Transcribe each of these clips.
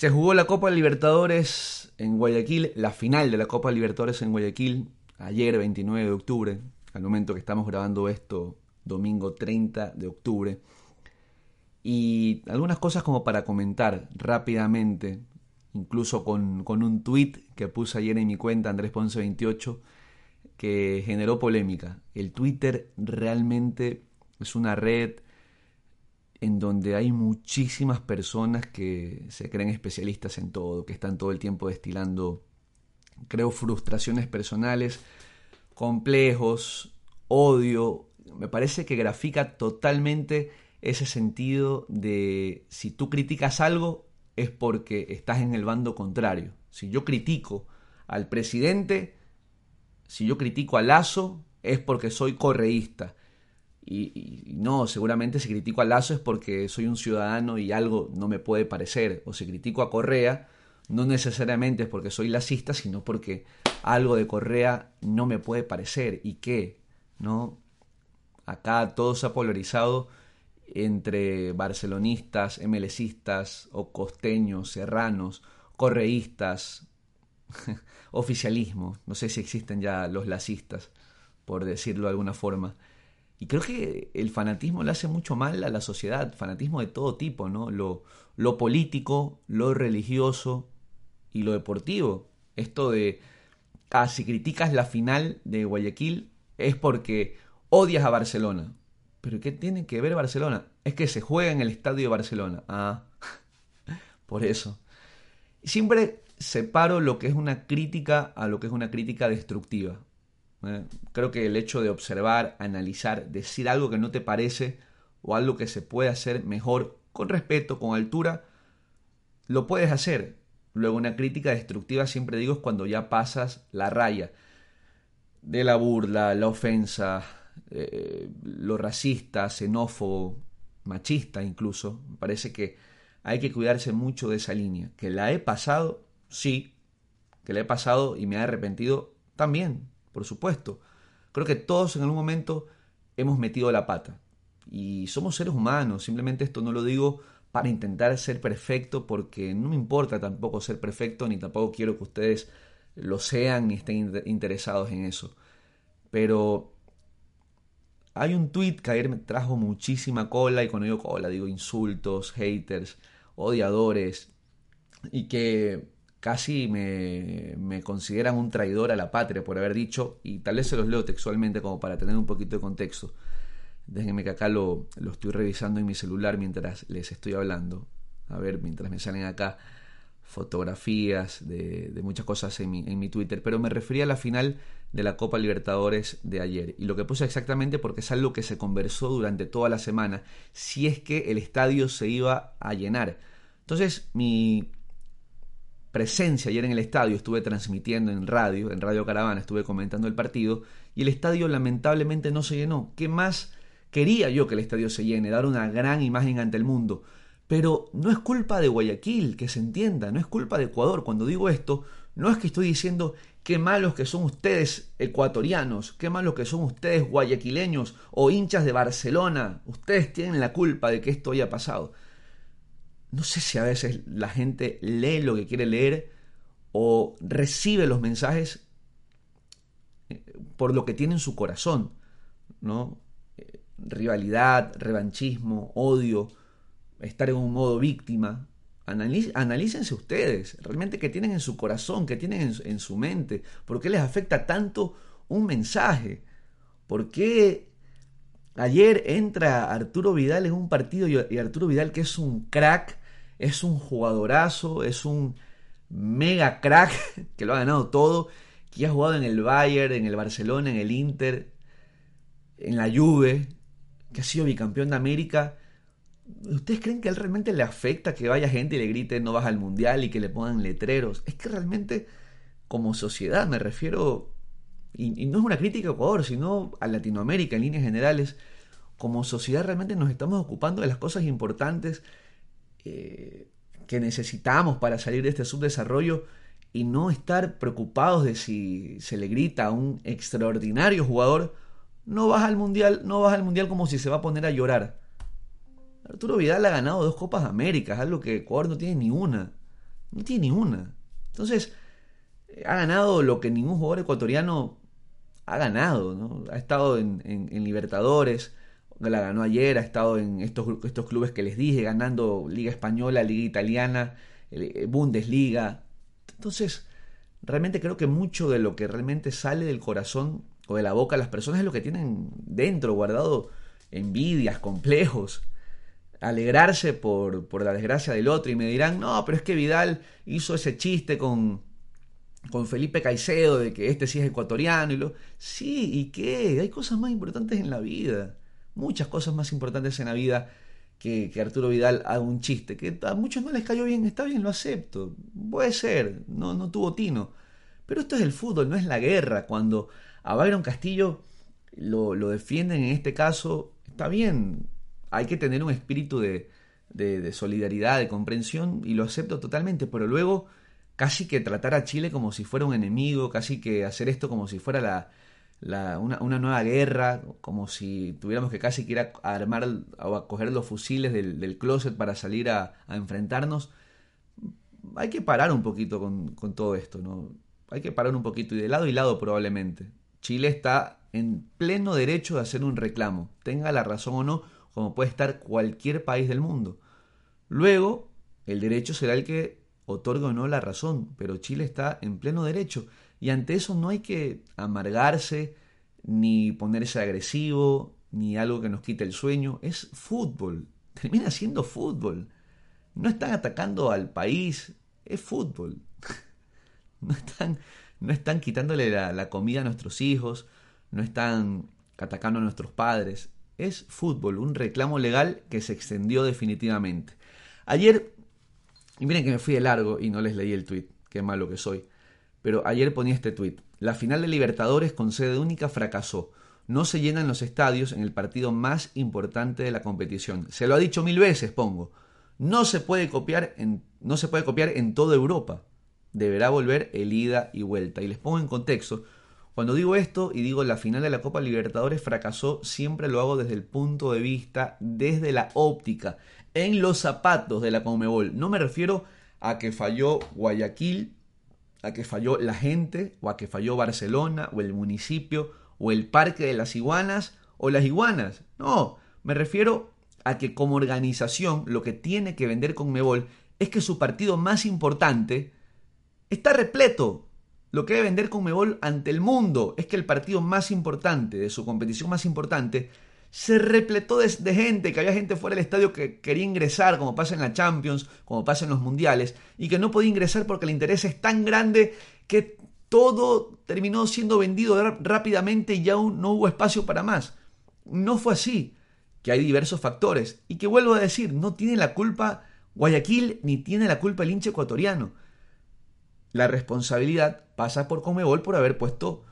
Se jugó la Copa Libertadores en Guayaquil, la final de la Copa Libertadores en Guayaquil, ayer 29 de octubre, al momento que estamos grabando esto, domingo 30 de octubre. Y algunas cosas como para comentar rápidamente, incluso con, con un tweet que puse ayer en mi cuenta, Andrés Ponce 28, que generó polémica. El Twitter realmente es una red en donde hay muchísimas personas que se creen especialistas en todo, que están todo el tiempo destilando, creo, frustraciones personales, complejos, odio. Me parece que grafica totalmente ese sentido de si tú criticas algo es porque estás en el bando contrario. Si yo critico al presidente, si yo critico a Lazo, es porque soy correísta. Y, no, seguramente si critico a Lazo es porque soy un ciudadano y algo no me puede parecer. O si critico a Correa, no necesariamente es porque soy lacista, sino porque algo de Correa no me puede parecer. ¿Y qué? ¿No? Acá todo se ha polarizado entre barcelonistas, MLCistas o costeños, serranos, correístas, oficialismo. No sé si existen ya los lacistas, por decirlo de alguna forma. Y creo que el fanatismo le hace mucho mal a la sociedad, fanatismo de todo tipo, ¿no? Lo, político, lo religioso y lo deportivo. Esto de, ah, si criticas la final de Guayaquil es porque odias a Barcelona. ¿Pero qué tiene que ver Barcelona? Es que se juega en el estadio de Barcelona. Ah, por eso. Siempre separo lo que es una crítica a lo que es una crítica destructiva. ¿Eh? creo que el hecho de observar, analizar, decir algo que no te parece o algo que se puede hacer mejor, con respeto, con altura, lo puedes hacer. Luego una crítica destructiva siempre digo es cuando ya pasas la raya de la burla, la ofensa, eh, lo racista, xenófobo, machista incluso. Me parece que hay que cuidarse mucho de esa línea. Que la he pasado, sí. Que la he pasado y me he arrepentido también por supuesto. Creo que todos en algún momento hemos metido la pata. Y somos seres humanos, simplemente esto no lo digo para intentar ser perfecto, porque no me importa tampoco ser perfecto, ni tampoco quiero que ustedes lo sean ni estén interesados en eso. Pero hay un tweet que ayer me trajo muchísima cola, y cuando digo cola digo insultos, haters, odiadores, y que casi me, me, consideran un traidor a la patria por haber dicho, y tal vez se los leo textualmente como para tener un poquito de contexto. Déjenme que acá lo, lo estoy revisando en mi celular mientras les estoy hablando. A ver, mientras me salen acá fotografías de, de muchas cosas en mi, en mi, Twitter, pero me refería a la final de la Copa Libertadores de ayer. Y lo que puse exactamente porque es algo que se conversó durante toda la semana, si es que el estadio se iba a llenar. Entonces, mi, presencia ayer en el estadio, estuve transmitiendo en radio, en Radio Caravana, estuve comentando el partido y el estadio lamentablemente no se llenó. ¿Qué más quería yo que el estadio se llene, dar una gran imagen ante el mundo? Pero no es culpa de Guayaquil, que se entienda, no es culpa de Ecuador. Cuando digo esto, no es que estoy diciendo qué malos que son ustedes ecuatorianos, qué malos que son ustedes guayaquileños o hinchas de Barcelona. Ustedes tienen la culpa de que esto haya pasado no sé si a veces la gente lee lo que quiere leer o recibe los mensajes eh, por lo que tiene en su corazón, ¿no? Eh, rivalidad, revanchismo, odio, estar en un modo víctima. analícense ustedes, realmente qué tienen en su corazón, qué tienen en, en su mente, por qué les afecta tanto un mensaje, por qué Ayer entra Arturo Vidal en un partido y Arturo Vidal que es un crack es un jugadorazo, es un mega crack que lo ha ganado todo, que ha jugado en el Bayern, en el Barcelona, en el Inter, en la Juve, que ha sido bicampeón de América. ¿Ustedes creen que a él realmente le afecta que vaya gente y le grite no vas al mundial y que le pongan letreros? Es que realmente, como sociedad, me refiero, y, no es una crítica a Ecuador, sino a Latinoamérica en líneas generales, como sociedad realmente nos estamos ocupando de las cosas importantes eh, que necesitamos para salir de este subdesarrollo y no estar preocupados de si se le grita a un extraordinario jugador, no vas al mundial, no vas al mundial como si se va a poner a llorar. Arturo Vidal ha ganado dos Copas Américas, algo que Ecuador no tiene ni una. No tiene ni una. Entonces, ha ganado lo que ningún jugador ecuatoriano ha ganado. ¿no? Ha estado en, Libertadores, la ganó ayer, ha estado en estos, estos clubes que les dije, ganando Liga Española, Liga Italiana, eh, Bundesliga. Entonces, realmente creo que mucho de lo que realmente sale del corazón o de la boca de las personas es lo que tienen dentro, guardado envidias, complejos, alegrarse por, por, la desgracia del otro y me dirán, no, pero es que Vidal hizo ese chiste con, con Felipe Caicedo de que este sí es ecuatoriano y lo... Sí, ¿y qué? Hay cosas más importantes en la vida, muchas cosas más importantes en la vida que, Arturo Vidal haga un chiste, que a muchos no les cayó bien, está bien, lo acepto, puede ser, no, no tuvo tino. Pero esto es el fútbol, no es la guerra. Cuando a Byron Castillo lo, lo defienden en este caso, está bien, hay que tener un espíritu de, de, solidaridad, de comprensión, y lo acepto totalmente, pero luego casi que tratar a Chile como si fuera un enemigo, casi que hacer esto como si fuera la, la, una, una, nueva guerra, como si tuviéramos que casi que ir a, armar o a coger los fusiles del, closet para salir a, a, enfrentarnos. Hay que parar un poquito con, con todo esto, ¿no? Hay que parar un poquito, y de lado y lado probablemente. Chile está en pleno derecho de hacer un reclamo, tenga la razón o no, como puede estar cualquier país del mundo. Luego, el derecho será el que otorga o no la razón, pero Chile está en pleno derecho y ante eso no hay que amargarse, ni ponerse agresivo, ni algo que nos quite el sueño. Es fútbol, termina siendo fútbol. No están atacando al país, es fútbol. No están, no están quitándole la, comida a nuestros hijos, no están atacando a nuestros padres, es fútbol, un reclamo legal que se extendió definitivamente. Ayer, y miren que me fui de largo y no les leí el tweet, qué malo que soy, pero ayer ponía este tweet. La final de Libertadores con sede única fracasó. No se llenan los estadios en el partido más importante de la competición. Se lo ha dicho mil veces, pongo. No se puede copiar en, no se puede copiar en toda Europa. Deberá volver el ida y vuelta. Y les pongo en contexto cuando digo esto y digo la final de la Copa Libertadores fracasó, siempre lo hago desde el punto de vista, desde la óptica, en los zapatos de la Conmebol. No me refiero a que falló Guayaquil, a que falló la gente, o a que falló Barcelona, o el municipio, o el Parque de las Iguanas, o las Iguanas. No, me refiero a que como organización lo que tiene que vender Conmebol es que su partido más importante está repleto lo que debe vender Conmebol ante el mundo es que el partido más importante, de su competición más importante, se repletó de, gente, que había gente fuera del estadio que quería ingresar, como pasa en la Champions, como pasa en los Mundiales, y que no podía ingresar porque el interés es tan grande que todo terminó siendo vendido rápidamente y ya no hubo espacio para más. No fue así, que hay diversos factores, y que vuelvo a decir, no tiene la culpa Guayaquil ni tiene la culpa el hincha ecuatoriano la responsabilidad pasa por Comebol por haber puesto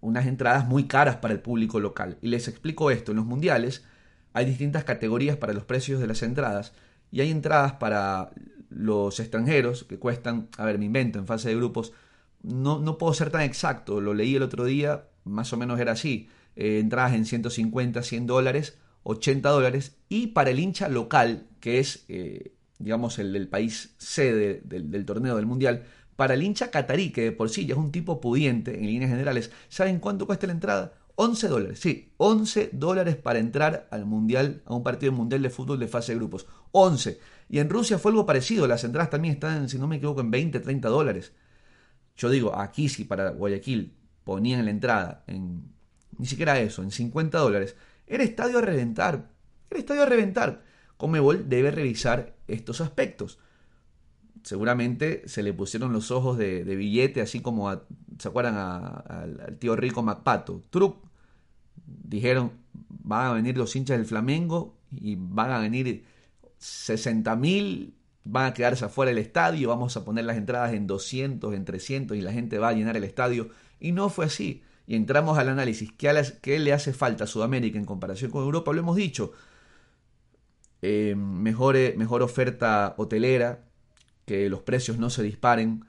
unas entradas muy caras para el público local. Y les explico esto, en los mundiales hay distintas categorías para los precios de las entradas y hay entradas para los extranjeros que cuestan, a ver, me invento, en fase de grupos, no, no puedo ser tan exacto, lo leí el otro día, más o menos era así, eh, entradas en 150, 100 dólares, 80 dólares, y para el hincha local, que es, eh, digamos, el del país sede del torneo del mundial, para el hincha catarí, que de por sí ya es un tipo pudiente en líneas generales, ¿saben cuánto cuesta la entrada? 11 dólares, sí, 11 dólares para entrar al mundial, a un partido mundial de fútbol de fase de grupos. 11. Y en Rusia fue algo parecido, las entradas también están, si no me equivoco, en 20, 30 dólares. Yo digo, aquí sí para Guayaquil ponían la entrada en, ni siquiera eso, en 50 dólares. Era estadio a reventar, era estadio a reventar. Comebol debe revisar estos aspectos seguramente se le pusieron los ojos de, billete, así como, ¿se acuerdan al tío rico MacPato? Truc, dijeron, van a venir los hinchas del Flamengo y van a venir 60.000 van a quedarse afuera del estadio, vamos a poner las entradas en 200, en 300 y la gente va a llenar el estadio. Y no fue así. Y entramos al análisis. ¿Qué, le hace falta a Sudamérica en comparación con Europa? Lo hemos dicho. Eh, mejor, mejor oferta hotelera, que los precios no se disparen,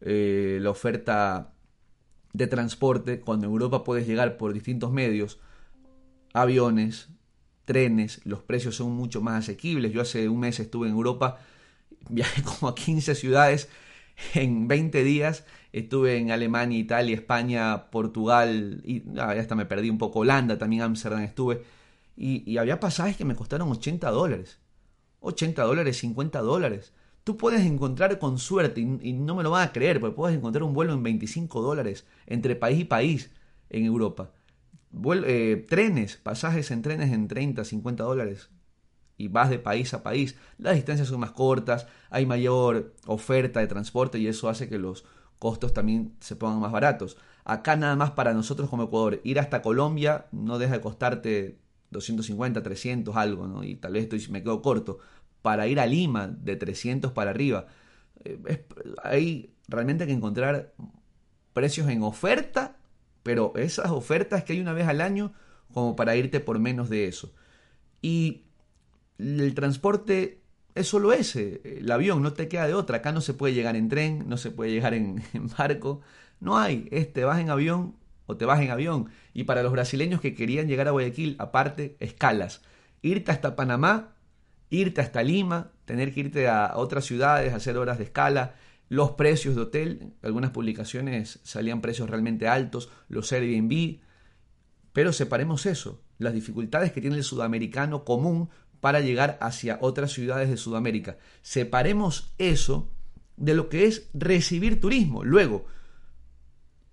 eh, la oferta de transporte, cuando en Europa puedes llegar por distintos medios, aviones, trenes, los precios son mucho más asequibles. Yo hace un mes estuve en Europa, viajé como a 15 ciudades en 20 días. Estuve en Alemania, Italia, España, Portugal, y ah, hasta me perdí un poco, Holanda, también Amsterdam estuve. Y, había pasajes que me costaron 80 dólares. 80 dólares, 50 dólares. Tú puedes encontrar con suerte, y, no me lo van a creer, porque puedes encontrar un vuelo en 25 dólares entre país y país en Europa. Eh, trenes, pasajes en trenes en 30, 50 dólares y vas de país a país. Las distancias son más cortas, hay mayor oferta de transporte y eso hace que los costos también se pongan más baratos. Acá nada más para nosotros como Ecuador, ir hasta Colombia no deja de costarte 250, 300 algo, ¿no? Y tal vez estoy, me quedo corto. Para ir a Lima, de 300 para arriba. Eh, hay realmente que encontrar precios en oferta pero esas ofertas que hay una vez al año como para irte por menos de eso. Y el transporte es solo ese, el avión, no te queda de otra. Acá no se puede llegar en tren, no se puede llegar en, barco, no hay, es te vas en avión o te vas en avión. Y para los brasileños que querían llegar a Guayaquil, aparte, escalas. Irte hasta Panamá, irte hasta Lima, tener que irte a otras ciudades, hacer horas de escala, los precios de hotel, algunas publicaciones salían precios realmente altos, los Airbnb, pero separemos eso, las dificultades que tiene el sudamericano común para llegar hacia otras ciudades de Sudamérica. Separemos eso de lo que es recibir turismo. Luego,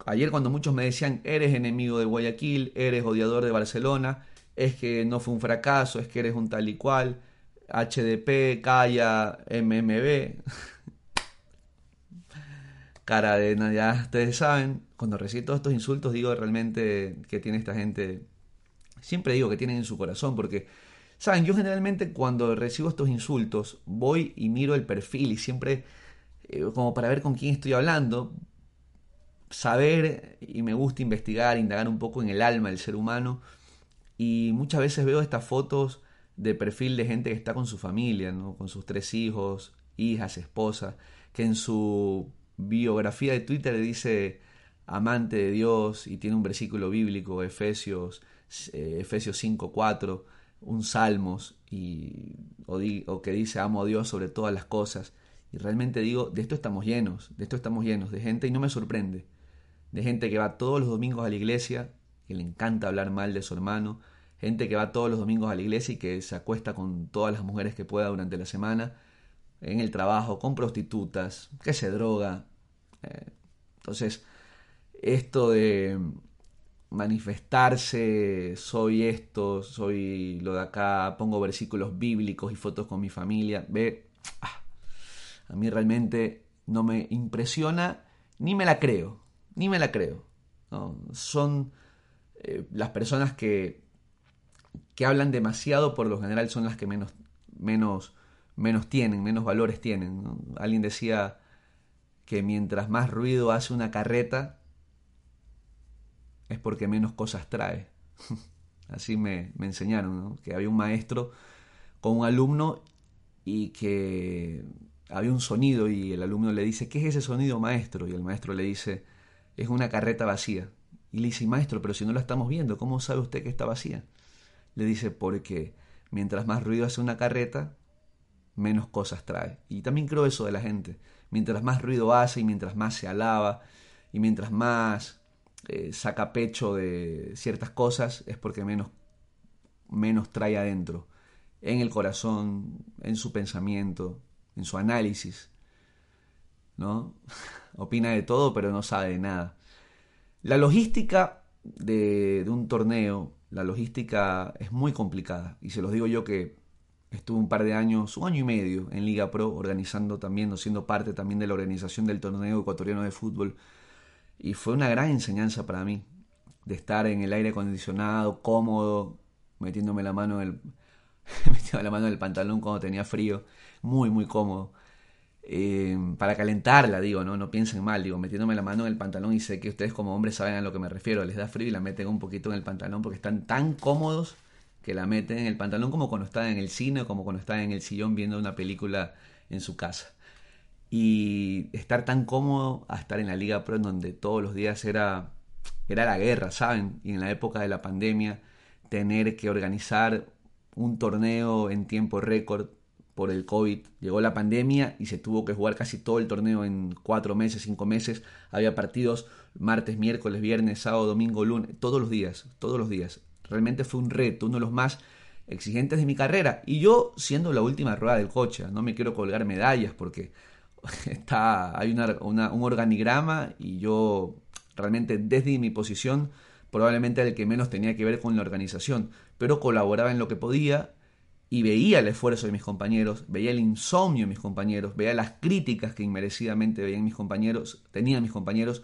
ayer cuando muchos me decían, eres enemigo de Guayaquil, eres odiador de Barcelona, es que no fue un fracaso, es que eres un tal y cual, HDP, Calla, MMB. cara de ya ustedes saben, cuando recibo todos estos insultos digo realmente que tiene esta gente, siempre digo que tienen en su corazón, porque, saben, yo generalmente cuando recibo estos insultos voy y miro el perfil y siempre, eh, como para ver con quién estoy hablando, saber y me gusta investigar, indagar un poco en el alma del ser humano y muchas veces veo estas fotos de perfil de gente que está con su familia, ¿no? con sus tres hijos, hijas, esposa, que en su biografía de Twitter dice amante de Dios y tiene un versículo bíblico, Efesios, eh, Efesios 5.4, un Salmos, y, o, que dice amo a Dios sobre todas las cosas. Y realmente digo, de esto estamos llenos, de esto estamos llenos, de gente, y no me sorprende, de gente que va todos los domingos a la iglesia, que le encanta hablar mal de su hermano, gente que va todos los domingos a la iglesia y que se acuesta con todas las mujeres que pueda durante la semana, en el trabajo, con prostitutas, que se droga. Eh, entonces, esto de manifestarse, soy esto, soy lo de acá, pongo versículos bíblicos y fotos con mi familia, ve, ah, a mí realmente no me impresiona, ni me la creo, ni me la creo. Son eh, las personas que, que hablan demasiado, por lo general son las que menos, menos menos tienen, menos valores tienen. Alguien decía que mientras más ruido hace una carreta, es porque menos cosas trae. Así me, enseñaron, que había un maestro con un alumno y que había un sonido y el alumno le dice, ¿qué es ese sonido maestro? Y el maestro le dice, es una carreta vacía. Y le dice, maestro, pero si no la estamos viendo, ¿cómo sabe usted que está vacía? Le dice, porque mientras más ruido hace una carreta, menos cosas trae. Y también creo eso de la gente. Mientras más ruido hace y mientras más se alaba y mientras más eh, saca pecho de ciertas cosas es porque menos, menos trae adentro. En el corazón, en su pensamiento, en su análisis. ¿No? Opina de todo pero no sabe de nada. La logística de, de un torneo, la logística es muy complicada. Y se los digo yo que Estuve un par de años, un año y medio en Liga Pro, organizando también, siendo parte también de la organización del torneo ecuatoriano de fútbol. Y fue una gran enseñanza para mí, de estar en el aire acondicionado, cómodo, metiéndome la mano en metiendo la mano en el pantalón cuando tenía frío, muy, muy cómodo. Eh, para calentarla, digo, ¿no? No piensen mal, digo, metiéndome la mano en el pantalón y sé que ustedes como hombres saben a lo que me refiero, les da frío y la meten un poquito en el pantalón porque están tan cómodos que la meten en el pantalón como cuando están en el cine, como cuando están en el sillón viendo una película en su casa. Y estar tan cómodo a estar en la Liga Pro en donde todos los días era, era la guerra, ¿saben? Y en la época de la pandemia tener que organizar un torneo en tiempo récord por el COVID. Llegó la pandemia y se tuvo que jugar casi todo el torneo en cuatro meses, cinco meses. Había partidos martes, miércoles, viernes, sábado, domingo, lunes, todos los días, todos los días. Realmente fue un reto, uno de los más exigentes de mi carrera. Y yo siendo la última rueda del coche, no me quiero colgar medallas porque está, hay un organigrama y yo realmente desde mi posición probablemente el que menos tenía que ver con la organización, pero colaboraba en lo que podía y veía el esfuerzo de mis compañeros, veía el insomnio de mis compañeros, veía las críticas que inmerecidamente veían mis compañeros, tenían mis compañeros,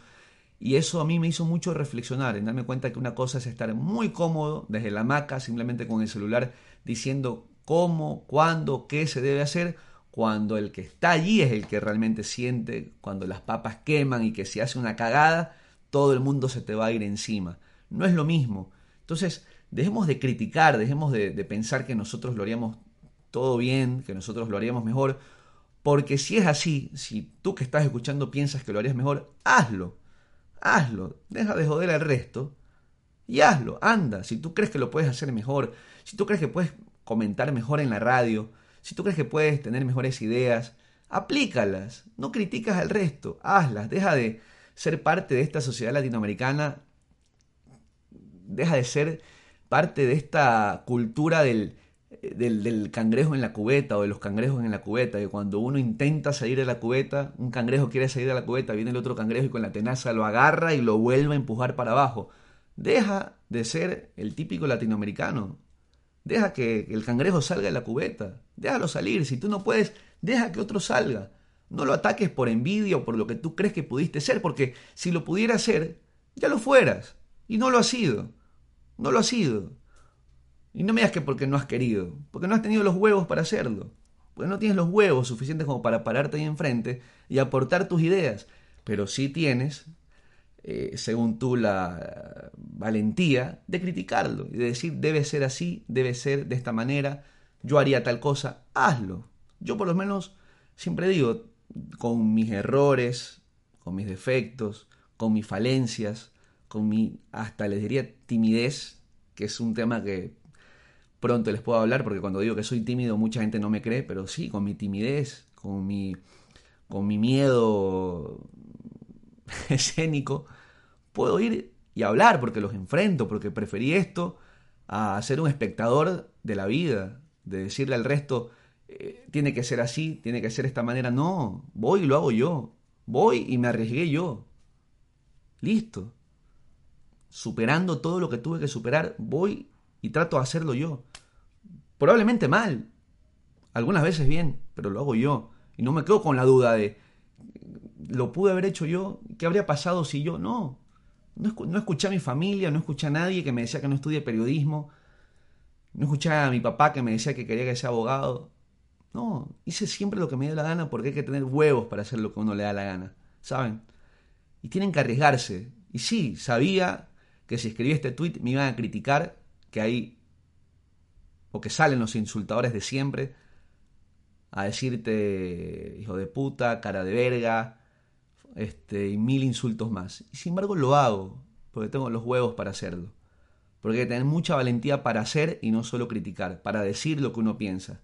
y eso a mí me hizo mucho reflexionar, en darme cuenta que una cosa es estar muy cómodo desde la hamaca, simplemente con el celular, diciendo cómo, cuándo, qué se debe hacer, cuando el que está allí es el que realmente siente, cuando las papas queman y que si hace una cagada, todo el mundo se te va a ir encima. No es lo mismo. Entonces, dejemos de criticar, dejemos de, pensar que nosotros lo haríamos todo bien, que nosotros lo haríamos mejor, porque si es así, si tú que estás escuchando piensas que lo harías mejor, hazlo, hazlo, deja de joder al resto y hazlo, anda, si tú crees que lo puedes hacer mejor, si tú crees que puedes comentar mejor en la radio, si tú crees que puedes tener mejores ideas, aplícalas, no criticas al resto, hazlas, deja de ser parte de esta sociedad latinoamericana, deja de ser parte de esta cultura del, del, cangrejo en la cubeta o de los cangrejos en la cubeta, que cuando uno intenta salir de la cubeta, un cangrejo quiere salir de la cubeta, viene el otro cangrejo y con la tenaza lo agarra y lo vuelve a empujar para abajo. Deja de ser el típico latinoamericano. Deja que el cangrejo salga de la cubeta. Déjalo salir. Si tú no puedes, deja que otro salga. No lo ataques por envidia o por lo que tú crees que pudiste ser, porque si lo pudiera ser, ya lo fueras. Y no lo has sido. No lo has sido. Y no me digas que porque no has querido, porque no has tenido los huevos para hacerlo. Porque no tienes los huevos suficientes como para pararte ahí enfrente y aportar tus ideas. Pero sí tienes, eh, según tú, la valentía de criticarlo y de decir, debe ser así, debe ser de esta manera, yo haría tal cosa, hazlo. Yo por lo menos siempre digo, con mis errores, con mis defectos, con mis falencias, con mi, hasta les diría, timidez, que es un tema que pronto les puedo hablar, porque cuando digo que soy tímido mucha gente no me cree, pero sí, con mi timidez, con mi, con mi miedo escénico, puedo ir y hablar porque los enfrento, porque preferí esto a ser un espectador de la vida, de decirle al resto, eh, tiene que ser así, tiene que ser de esta manera. No, voy y lo hago yo. Voy y me arriesgué yo. Listo superando todo lo que tuve que superar, voy y trato de hacerlo yo. Probablemente mal, algunas veces bien, pero lo hago yo. Y no me quedo con la duda de, ¿lo pude haber hecho yo? ¿Qué habría pasado si yo? No. No, escuché a mi familia, no escuché a nadie que me decía que no estudie periodismo. No escuché a mi papá que me decía que quería que sea abogado. No, hice siempre lo que me dio la gana porque hay que tener huevos para hacer lo que uno le da la gana, ¿saben? Y tienen que arriesgarse. Y sí, sabía que si escribí este tweet me iban a criticar, que hay, o que salen los insultadores de siempre, a decirte hijo de puta, cara de verga, este, y mil insultos más. Y sin embargo lo hago, porque tengo los huevos para hacerlo. Porque hay que tener mucha valentía para hacer y no solo criticar, para decir lo que uno piensa.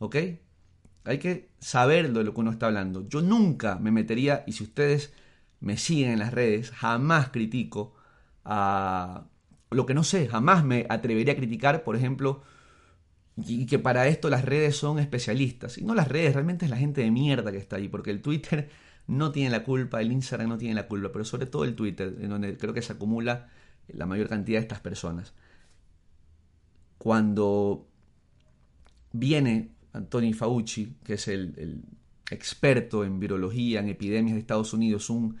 ¿Ok? Hay que saber de lo que uno está hablando. Yo nunca me metería, y si ustedes me siguen en las redes, jamás critico a lo que no sé, jamás me atrevería a criticar, por ejemplo, y que para esto las redes son especialistas. Y no las redes, realmente es la gente de mierda que está ahí, porque el Twitter no tiene la culpa, el Instagram no tiene la culpa, pero sobre todo el Twitter, en donde creo que se acumula la mayor cantidad de estas personas. Cuando viene Anthony Fauci, que es el, experto en virología, en epidemias de Estados Unidos, un,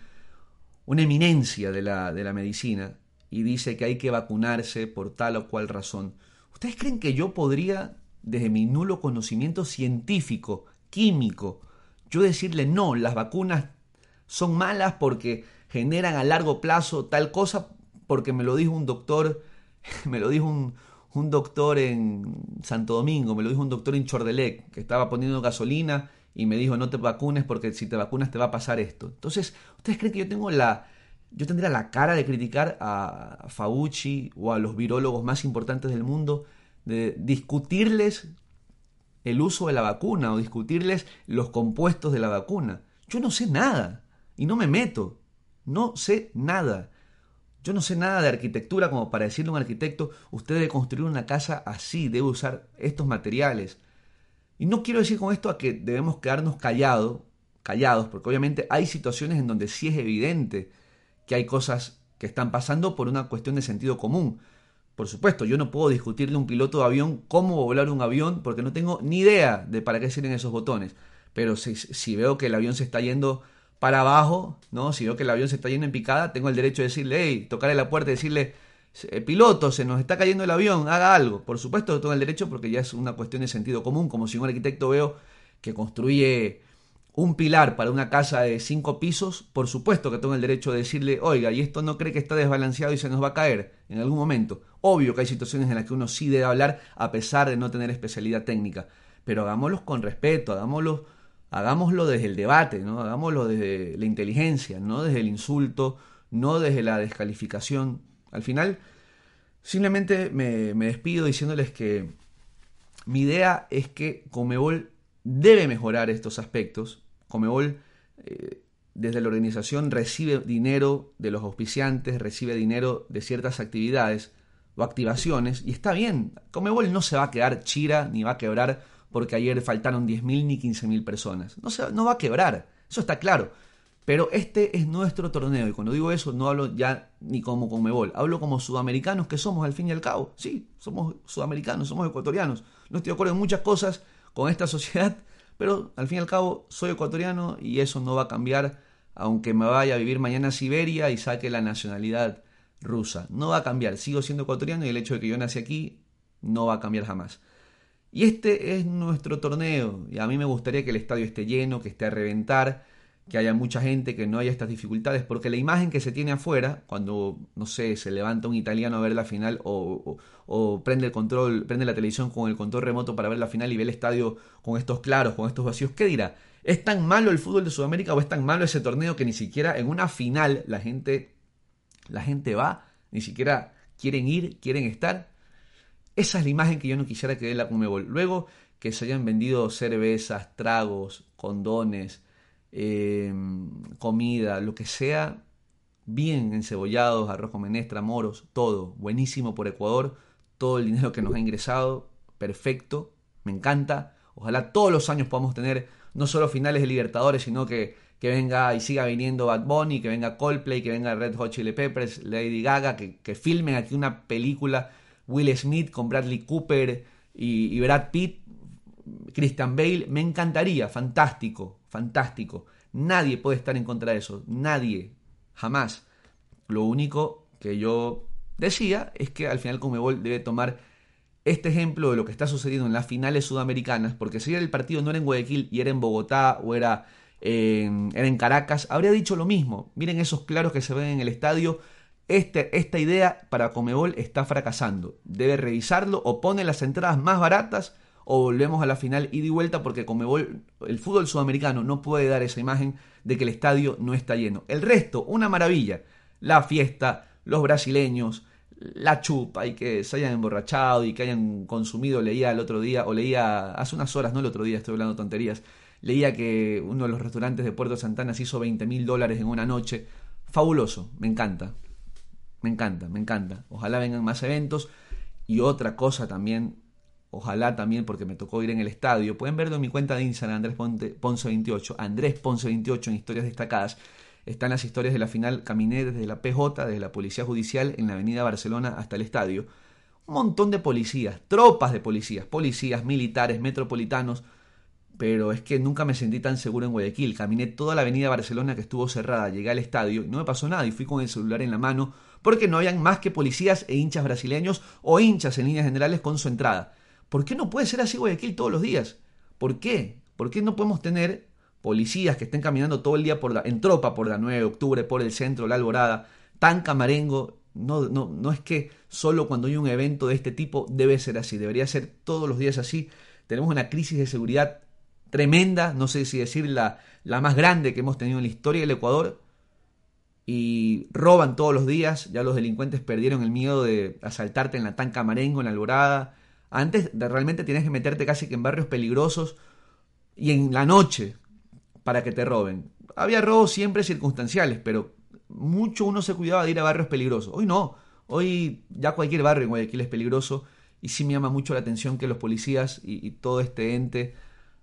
una eminencia de la, de la medicina y dice que hay que vacunarse por tal o cual razón. ¿Ustedes creen que yo podría desde mi nulo conocimiento científico, químico, yo decirle no, las vacunas son malas porque generan a largo plazo tal cosa, porque me lo dijo un doctor, me lo dijo un, un doctor en Santo Domingo, me lo dijo un doctor en Chordelec, que estaba poniendo gasolina y me dijo no te vacunes porque si te vacunas te va a pasar esto. Entonces, ¿ustedes creen que yo tengo la... Yo tendría la cara de criticar a Fauci o a los virólogos más importantes del mundo, de discutirles el uso de la vacuna o discutirles los compuestos de la vacuna. Yo no sé nada y no me meto. No sé nada. Yo no sé nada de arquitectura como para decirle a un arquitecto, usted debe construir una casa así, debe usar estos materiales. Y no quiero decir con esto a que debemos quedarnos callados, callados, porque obviamente hay situaciones en donde sí es evidente que hay cosas que están pasando por una cuestión de sentido común. Por supuesto, yo no puedo discutirle a un piloto de avión cómo volar un avión porque no tengo ni idea de para qué sirven esos botones. Pero si, si, veo que el avión se está yendo para abajo, ¿no? Si veo que el avión se está yendo en picada, tengo el derecho de decirle, hey, tocarle la puerta y decirle, piloto, se nos está cayendo el avión, haga algo. Por supuesto que tengo el derecho porque ya es una cuestión de sentido común, como si un arquitecto veo que construye un pilar para una casa de cinco pisos, por supuesto que tengo el derecho de decirle, oiga, y esto no cree que está desbalanceado y se nos va a caer en algún momento. Obvio que hay situaciones en las que uno sí debe hablar a pesar de no tener especialidad técnica, pero hagámoslo con respeto, hagámoslo, hagámoslo desde el debate, ¿no? hagámoslo desde la inteligencia, no desde el insulto, no desde la descalificación. Al final, simplemente me, me despido diciéndoles que mi idea es que Comebol debe mejorar estos aspectos. Comebol, eh, desde la organización, recibe dinero de los auspiciantes, recibe dinero de ciertas actividades o activaciones, y está bien. Comebol no se va a quedar chira ni va a quebrar porque ayer faltaron 10.000 ni 15.000 personas. No, se, no va a quebrar, eso está claro. Pero este es nuestro torneo y cuando digo eso no hablo ya ni como Comebol, hablo como sudamericanos que somos al fin y al cabo. Sí, somos sudamericanos, somos ecuatorianos. No estoy de acuerdo en muchas cosas, con esta sociedad, pero al fin y al cabo soy ecuatoriano y eso no va a cambiar aunque me vaya a vivir mañana a Siberia y saque la nacionalidad rusa. No va a cambiar, sigo siendo ecuatoriano y el hecho de que yo nací aquí no va a cambiar jamás. Y este es nuestro torneo y a mí me gustaría que el estadio esté lleno, que esté a reventar que haya mucha gente, que no haya estas dificultades, porque la imagen que se tiene afuera, cuando, no sé, se levanta un italiano a ver la final o, prende el control, prende la televisión con el control remoto para ver la final y ve el estadio con estos claros, con estos vacíos, ¿qué dirá? ¿Es tan malo el fútbol de Sudamérica o es tan malo ese torneo que ni siquiera en una final la gente, la gente va, ni siquiera quieren ir, quieren estar? Esa es la imagen que yo no quisiera que dé la Comebol. Luego que se hayan vendido cervezas, tragos, condones, eh, comida, lo que sea, bien encebollados, arroz con menestra, moros, todo, buenísimo por Ecuador, todo el dinero que nos ha ingresado, perfecto, me encanta. Ojalá todos los años podamos tener no solo finales de Libertadores, sino que, que venga y siga viniendo Bad Bunny, que venga Coldplay, que venga Red Hot Chili Peppers, Lady Gaga, que, que filmen aquí una película Will Smith con Bradley Cooper y, y Brad Pitt, Christian Bale, me encantaría, fantástico, fantástico. Nadie puede estar en contra de eso, nadie, jamás. Lo único que yo decía es que al final Comebol debe tomar este ejemplo de lo que está sucediendo en las finales sudamericanas, porque si el partido no era en Guayaquil y era en Bogotá o era era en Caracas, habría dicho lo mismo. Miren esos claros que se ven en el estadio. Este, esta idea para Comebol está fracasando. Debe revisarlo o pone las entradas más baratas o volvemos a la final ida y vuelta porque Comebol, el fútbol sudamericano no puede dar esa imagen de que el estadio no está lleno. El resto, una maravilla. La fiesta, los brasileños, la chupa y que se hayan emborrachado y que hayan consumido, leía el otro día, o leía hace unas horas, no el otro día, estoy hablando tonterías, leía que uno de los restaurantes de Puerto Santana se hizo 20 mil dólares en una noche. Fabuloso, me encanta, me encanta, me encanta. Ojalá vengan más eventos. Y otra cosa también Ojalá también, porque me tocó ir en el estadio. Pueden verlo en mi cuenta de Instagram, Andrés Ponce 28. Andrés Ponce 28 en historias destacadas. Están las historias de la final. Caminé desde la PJ, desde la Policía Judicial, en la Avenida Barcelona hasta el estadio. Un montón de policías, tropas de policías, policías, militares, metropolitanos. Pero es que nunca me sentí tan seguro en Guayaquil. Caminé toda la Avenida Barcelona que estuvo cerrada. Llegué al estadio y no me pasó nada. Y fui con el celular en la mano porque no habían más que policías e hinchas brasileños o hinchas en líneas generales con su entrada ¿Por qué no puede ser así Guayaquil todos los días? ¿Por qué? ¿Por qué no podemos tener policías que estén caminando todo el día por la, en tropa por la 9 de octubre, por el centro, la Alborada, tan camarengo? No, no, no es que solo cuando hay un evento de este tipo debe ser así, debería ser todos los días así. Tenemos una crisis de seguridad tremenda, no sé si decir la, la más grande que hemos tenido en la historia del Ecuador, y roban todos los días, ya los delincuentes perdieron el miedo de asaltarte en la tan camarengo, en la alborada, antes realmente tienes que meterte casi que en barrios peligrosos y en la noche para que te roben. Había robos siempre circunstanciales, pero mucho uno se cuidaba de ir a barrios peligrosos. Hoy no, hoy ya cualquier barrio en Guayaquil es peligroso y sí me llama mucho la atención que los policías y, todo este ente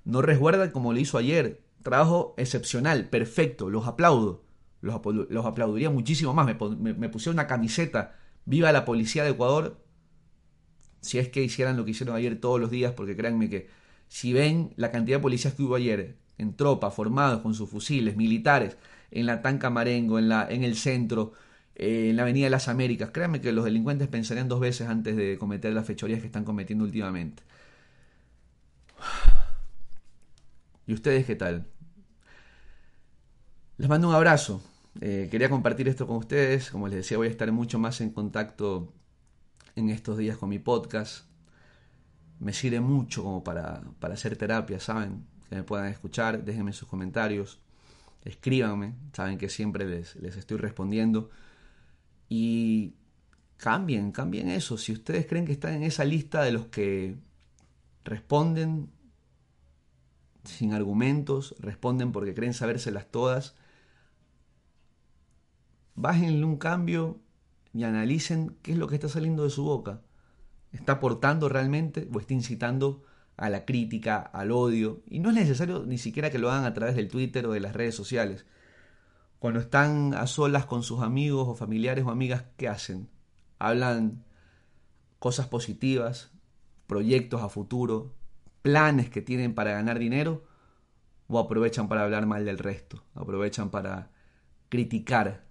no resguardan como lo hizo ayer. Trabajo excepcional, perfecto, los aplaudo. Los, aplaudiría muchísimo más. Me, me, pusieron una camiseta. Viva la policía de Ecuador. Si es que hicieran lo que hicieron ayer todos los días, porque créanme que si ven la cantidad de policías que hubo ayer en tropa, formados con sus fusiles, militares, en la Tanca Marengo, en, la, en el centro, eh, en la Avenida de las Américas, créanme que los delincuentes pensarían dos veces antes de cometer las fechorías que están cometiendo últimamente. ¿Y ustedes qué tal? Les mando un abrazo. Eh, quería compartir esto con ustedes. Como les decía, voy a estar mucho más en contacto en estos días con mi podcast. Me sirve mucho como para, para hacer terapia, ¿saben? Que me puedan escuchar, déjenme sus comentarios, escríbanme, saben que siempre les, les estoy respondiendo. Y cambien, cambien eso. Si ustedes creen que están en esa lista de los que responden sin argumentos, responden porque creen sabérselas todas, bájenle un cambio y analicen qué es lo que está saliendo de su boca. ¿Está aportando realmente o está incitando a la crítica, al odio? Y no es necesario ni siquiera que lo hagan a través del Twitter o de las redes sociales. Cuando están a solas con sus amigos o familiares o amigas, ¿qué hacen? Hablan cosas positivas, proyectos a futuro, planes que tienen para ganar dinero, o aprovechan para hablar mal del resto, aprovechan para criticar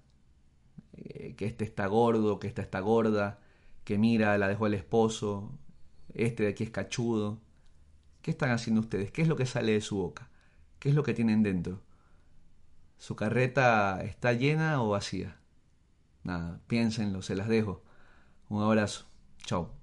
eh, que este está gordo, que esta está gorda, que mira, la dejó el esposo, este de aquí es cachudo. ¿Qué están haciendo ustedes? ¿Qué es lo que sale de su boca? ¿Qué es lo que tienen dentro? ¿Su carreta está llena o vacía? Nada, piénsenlo, se las dejo. Un abrazo. Chao.